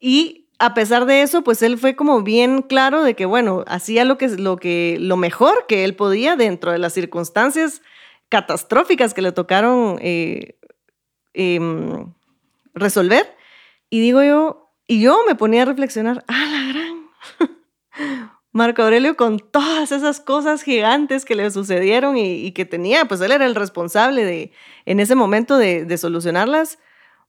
y a pesar de eso, pues él fue como bien claro de que, bueno, hacía lo, que, lo, que, lo mejor que él podía dentro de las circunstancias catastróficas que le tocaron eh, em, resolver. Y digo yo, y yo me ponía a reflexionar, ¡ah, la gran! Marco Aurelio con todas esas cosas gigantes que le sucedieron y, que tenía, pues él era el responsable de, en ese momento de, solucionarlas,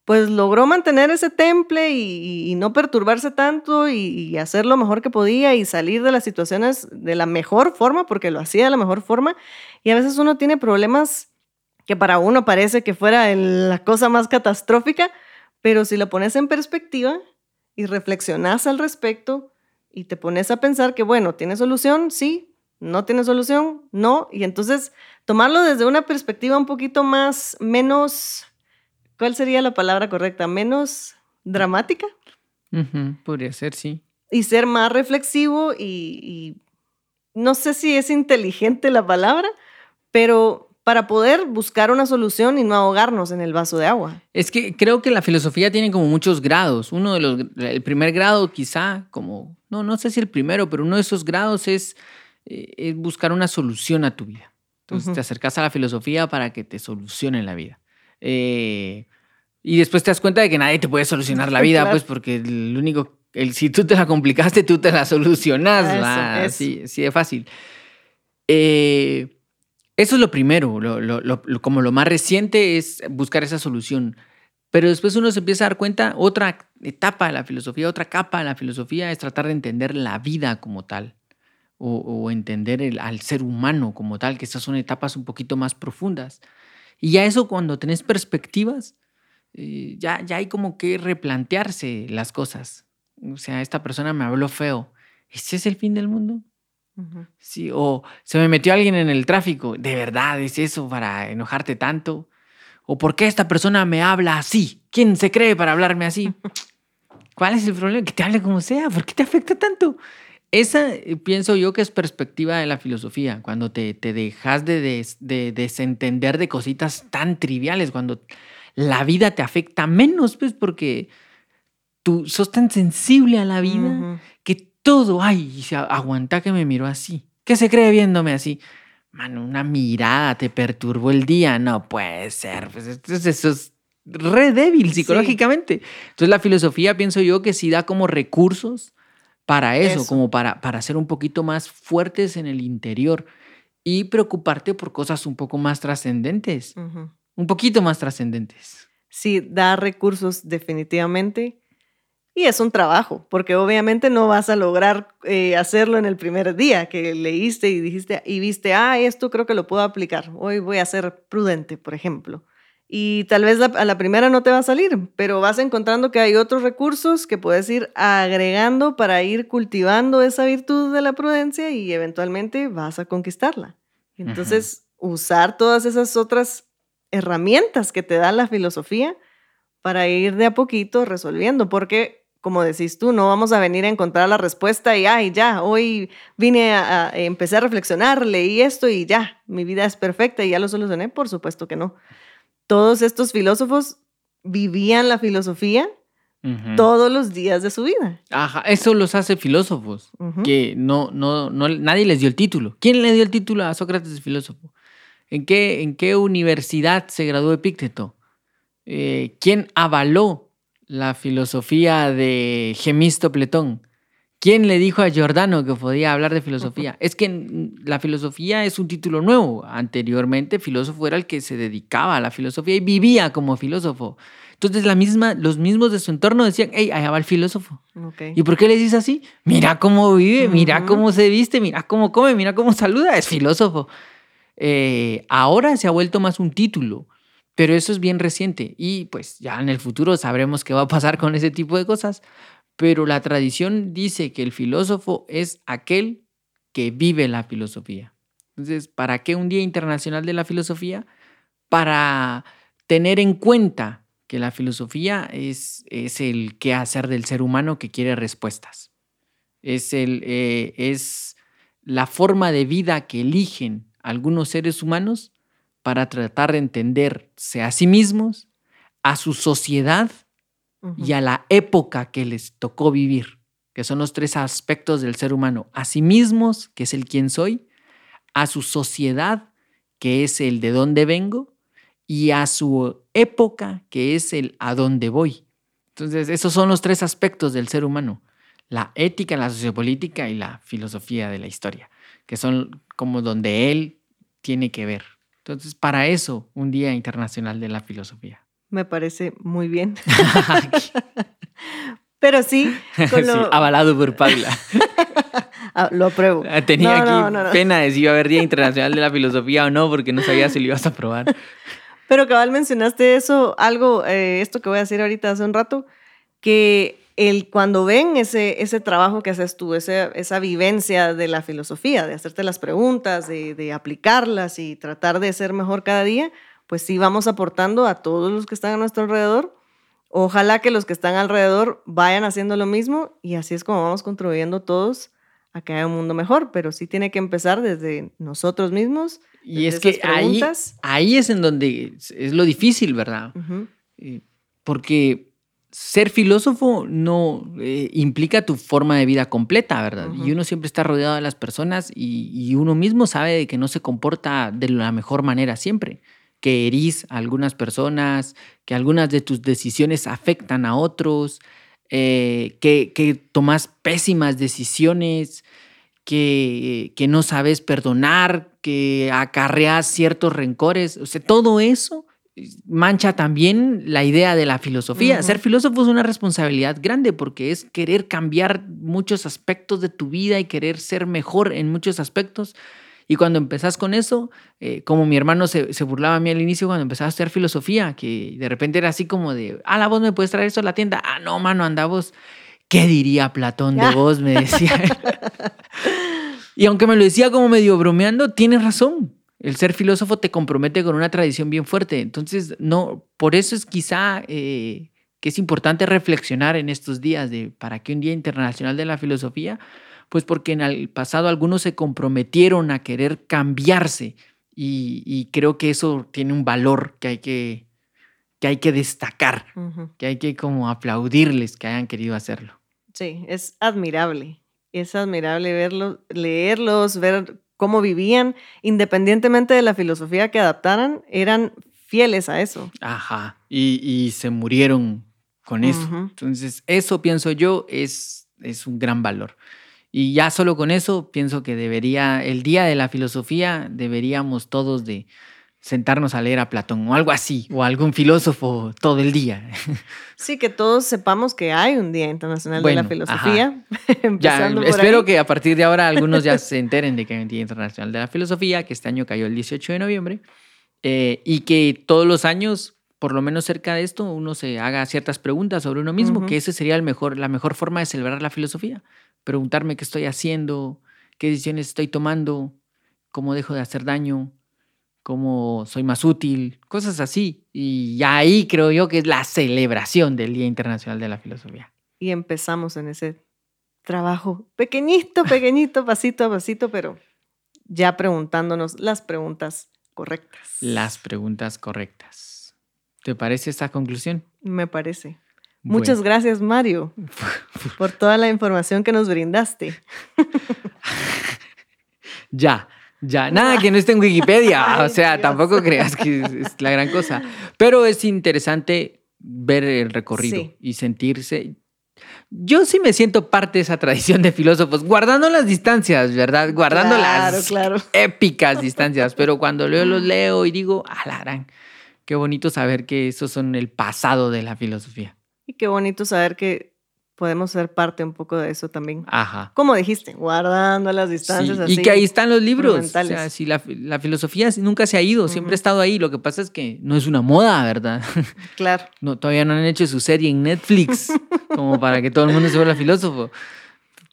pues logró mantener ese temple y, no perturbarse tanto y, hacer lo mejor que podía y salir de las situaciones de la mejor forma, porque lo hacía de la mejor forma. Y a veces uno tiene problemas que para uno parece que fuera la cosa más catastrófica, pero si lo pones en perspectiva y reflexionas al respecto, y te pones a pensar que, bueno, ¿tiene solución? Sí, no tiene solución, no. Y entonces tomarlo desde una perspectiva un poquito más, menos, ¿cuál sería la palabra correcta? Menos dramática. Uh -huh, podría ser, sí. Y ser más reflexivo y, y, no sé si es inteligente la palabra, pero para poder buscar una solución y no ahogarnos en el vaso de agua. Es que creo que la filosofía tiene como muchos grados. Uno de los, el primer grado quizá, como, no, no sé si el primero, pero uno de esos grados es, eh, es buscar una solución a tu vida. Entonces uh -huh. te acercas a la filosofía para que te solucione la vida. Eh, y después te das cuenta de que nadie te puede solucionar la vida, claro. pues porque el único, el, si tú te la complicaste, tú te la solucionas. Eso, eso. Así, así de fácil. Eh, Eso es lo primero, como lo más reciente es buscar esa solución. Pero después uno se empieza a dar cuenta, otra etapa de la filosofía, otra capa de la filosofía es tratar de entender la vida como tal, o, entender al ser humano como tal, que estas son etapas un poquito más profundas. Y ya eso cuando tenés perspectivas, eh, ya, ya hay como que replantearse las cosas. O sea, esta persona me habló feo. ¿Ese es el fin del mundo? Sí, o se me metió alguien en el tráfico. ¿De verdad es eso para enojarte tanto? ¿O por qué esta persona me habla así? ¿Quién se cree para hablarme así? ¿Cuál es el problema? Que te hable como sea. ¿Por qué te afecta tanto? Esa eh, pienso yo que es perspectiva de la filosofía, cuando te, te dejas de, de, desentender de cositas tan triviales, cuando la vida te afecta menos, pues porque tú sos tan sensible a la vida que todo, ay, aguanta que me miro así. ¿Qué se cree viéndome así? mano, una mirada te perturbó el día. No puede ser. Pues eso es re débil psicológicamente. Entonces la filosofía pienso yo que sí da como recursos para eso, como para, para ser un poquito más fuertes en el interior y preocuparte por cosas un poco más trascendentes, un poquito más trascendentes. Sí, da recursos definitivamente. Y es un trabajo, porque obviamente no vas a lograr eh, hacerlo en el primer día que leíste y dijiste y viste, ah, esto creo que lo puedo aplicar. Hoy voy a ser prudente, por ejemplo. Y tal vez a la primera no te va a salir, pero vas encontrando que hay otros recursos que puedes ir agregando para ir cultivando esa virtud de la prudencia y eventualmente vas a conquistarla. Entonces, usar todas esas otras herramientas que te da la filosofía para ir de a poquito resolviendo, porque como decís tú, no vamos a venir a encontrar la respuesta y, ay, ya, hoy vine a, empecé a reflexionar, leí esto y ya, mi vida es perfecta y ya lo solucioné. Por supuesto que no. Todos estos filósofos vivían la filosofía todos los días de su vida. Ajá, eso los hace filósofos, que no, no, no, nadie les dio el título. ¿Quién le dio el título a Sócrates de filósofo? ¿En qué, en qué universidad se graduó Epícteto? Eh, ¿Quién avaló la filosofía de Gemisto Pletón. ¿Quién le dijo a Giordano que podía hablar de filosofía? Es que la filosofía es un título nuevo. Anteriormente, filósofo era el que se dedicaba a la filosofía y vivía como filósofo. Entonces, la misma, los mismos de su entorno decían, hey, allá va el filósofo. ¿Y por qué le dices así? Mira cómo vive, mira cómo se viste, mira cómo come, mira cómo saluda, es filósofo. Eh, ahora se ha vuelto más un título. Pero eso es bien reciente y pues ya en el futuro sabremos qué va a pasar con ese tipo de cosas. Pero la tradición dice que el filósofo es aquel que vive la filosofía. Entonces, ¿para qué un Día Internacional de la Filosofía? Para tener en cuenta que la filosofía es, es el qué hacer del ser humano que quiere respuestas. Es, el, eh, es la forma de vida que eligen algunos seres humanos para tratar de entenderse a sí mismos, a su sociedad y a la época que les tocó vivir, que son los tres aspectos del ser humano, a sí mismos, que es el quién soy, a su sociedad, que es el de dónde vengo, y a su época, que es el a dónde voy. Entonces, esos son los tres aspectos del ser humano, la ética, la sociopolítica y la filosofía de la historia, que son como donde él tiene que ver. Entonces, para eso, un Día Internacional de la Filosofía. Me parece muy bien. Pero sí, avalado por Paula. Ah, lo apruebo. Ah, tenía aquí pena de si iba a haber Día Internacional de la Filosofía o no, porque no sabía si lo ibas a aprobar. Pero cabal mencionaste eso, algo, eh, esto que voy a decir ahorita hace un rato, que el, cuando ven ese, ese trabajo que haces tú, ese, esa vivencia de la filosofía, de hacerte las preguntas, de, de, aplicarlas y tratar de ser mejor cada día, pues sí vamos aportando a todos los que están a nuestro alrededor. Ojalá que los que están alrededor vayan haciendo lo mismo y así es como vamos contribuyendo todos a que haya un mundo mejor, pero sí tiene que empezar desde nosotros mismos. Y es que ahí, ahí es en donde es lo difícil, ¿verdad? Eh, porque ser filósofo no eh, implica tu forma de vida completa, ¿verdad? Y uno siempre está rodeado de las personas y, uno mismo sabe de que no se comporta de la mejor manera siempre, que herís a algunas personas, que algunas de tus decisiones afectan a otros, eh, que, que tomas pésimas decisiones, que, que no sabes perdonar, que acarreas ciertos rencores. O sea, todo eso mancha también la idea de la filosofía. Ser filósofo es una responsabilidad grande porque es querer cambiar muchos aspectos de tu vida y querer ser mejor en muchos aspectos. Y cuando empezás con eso, eh, como mi hermano se, burlaba a mí al inicio cuando empezaba a estudiar filosofía, que de repente era así como de, ah, la voz me puedes traer eso a la tienda. Ah, no, mano, anda vos. ¿Qué diría Platón de vos? Me decía. y aunque me lo decía como medio bromeando, tiene razón. El ser filósofo te compromete con una tradición bien fuerte. Entonces, no, por eso es quizá eh, que es importante reflexionar en estos días de para qué un Día Internacional de la Filosofía, pues porque en el pasado algunos se comprometieron a querer cambiarse y, creo que eso tiene un valor que hay que, que, hay que destacar, que hay que como aplaudirles que hayan querido hacerlo. Sí, es admirable. Es admirable verlo, leerlos, ver cómo vivían, independientemente de la filosofía que adaptaran, eran fieles a eso. Ajá, y, se murieron con eso. Entonces, eso pienso yo es, es un gran valor. Y ya solo con eso pienso que debería, el día de la filosofía, deberíamos todos de sentarnos a leer a Platón o algo así, o algún filósofo todo el día. Sí, que todos sepamos que hay un Día Internacional de la Filosofía. ya, espero que a partir de ahora algunos ya se enteren de que hay un Día Internacional de la Filosofía, que este año cayó el 18 de noviembre, eh, y que todos los años, por lo menos cerca de esto, uno se haga ciertas preguntas sobre uno mismo, que esa sería el mejor, la mejor forma de celebrar la filosofía. Preguntarme qué estoy haciendo, qué decisiones estoy tomando, cómo dejo de hacer daño, cómo soy más útil, cosas así. Y ahí creo yo que es la celebración del Día Internacional de la Filosofía. Y empezamos en ese trabajo pequeñito, pequeñito, pasito a pasito, pero ya preguntándonos las preguntas correctas. Las preguntas correctas. ¿Te parece esta conclusión? Me parece. Muchas gracias, Mario, por toda la información que nos brindaste. ya, ya, nada que no esté en Wikipedia, o sea, tampoco creas que es, la gran cosa. Pero es interesante ver el recorrido y sentirse. Yo sí me siento parte de esa tradición de filósofos, guardando las distancias, ¿verdad? Guardando las épicas distancias, pero cuando leo los leo y digo, ah, la gran, qué bonito saber que esos son el pasado de la filosofía. Y qué bonito saber que podemos ser parte un poco de eso también. Ajá. Como dijiste, guardando las distancias. y que ahí están los libros. O sea, si la, filosofía nunca se ha ido, siempre ha estado ahí. Lo que pasa es que no es una moda, ¿verdad? Claro. No, todavía no han hecho su serie en Netflix como para que todo el mundo se vuelva filósofo.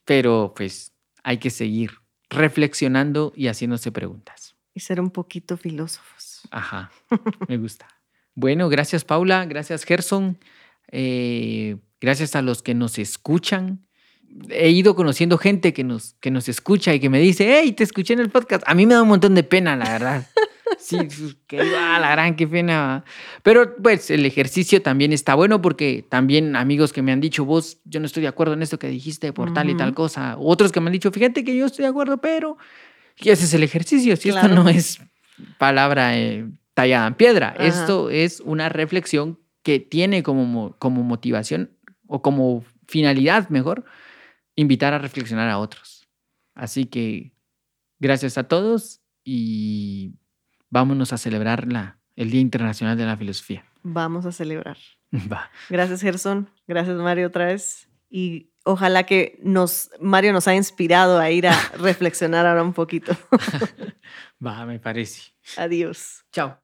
Pero pues hay que seguir reflexionando y haciéndose preguntas. Y ser un poquito filósofos. Ajá, me gusta. bueno, gracias Paula, gracias Gerson. Eh, gracias a los que nos escuchan. He ido conociendo gente que nos, que nos escucha y que me dice, hey, te escuché en el podcast. A mí me da un montón de pena, la verdad. Sí, que ah, la gran, qué pena. Pero pues el ejercicio también está bueno porque también amigos que me han dicho, vos, yo no estoy de acuerdo en esto que dijiste por tal y tal cosa. Otros que me han dicho, fíjate que yo estoy de acuerdo, pero... Y ese es el ejercicio, si esto no es palabra eh, tallada en piedra, esto es una reflexión que tiene como, como motivación o como finalidad, mejor, invitar a reflexionar a otros. Así que gracias a todos y vámonos a celebrar la, el Día Internacional de la Filosofía. Vamos a celebrar. Gracias, Gerson. Gracias, Mario, otra vez. Y ojalá que nos, Mario nos ha inspirado a ir a reflexionar ahora un poquito. Va, me parece. Adiós. Chao.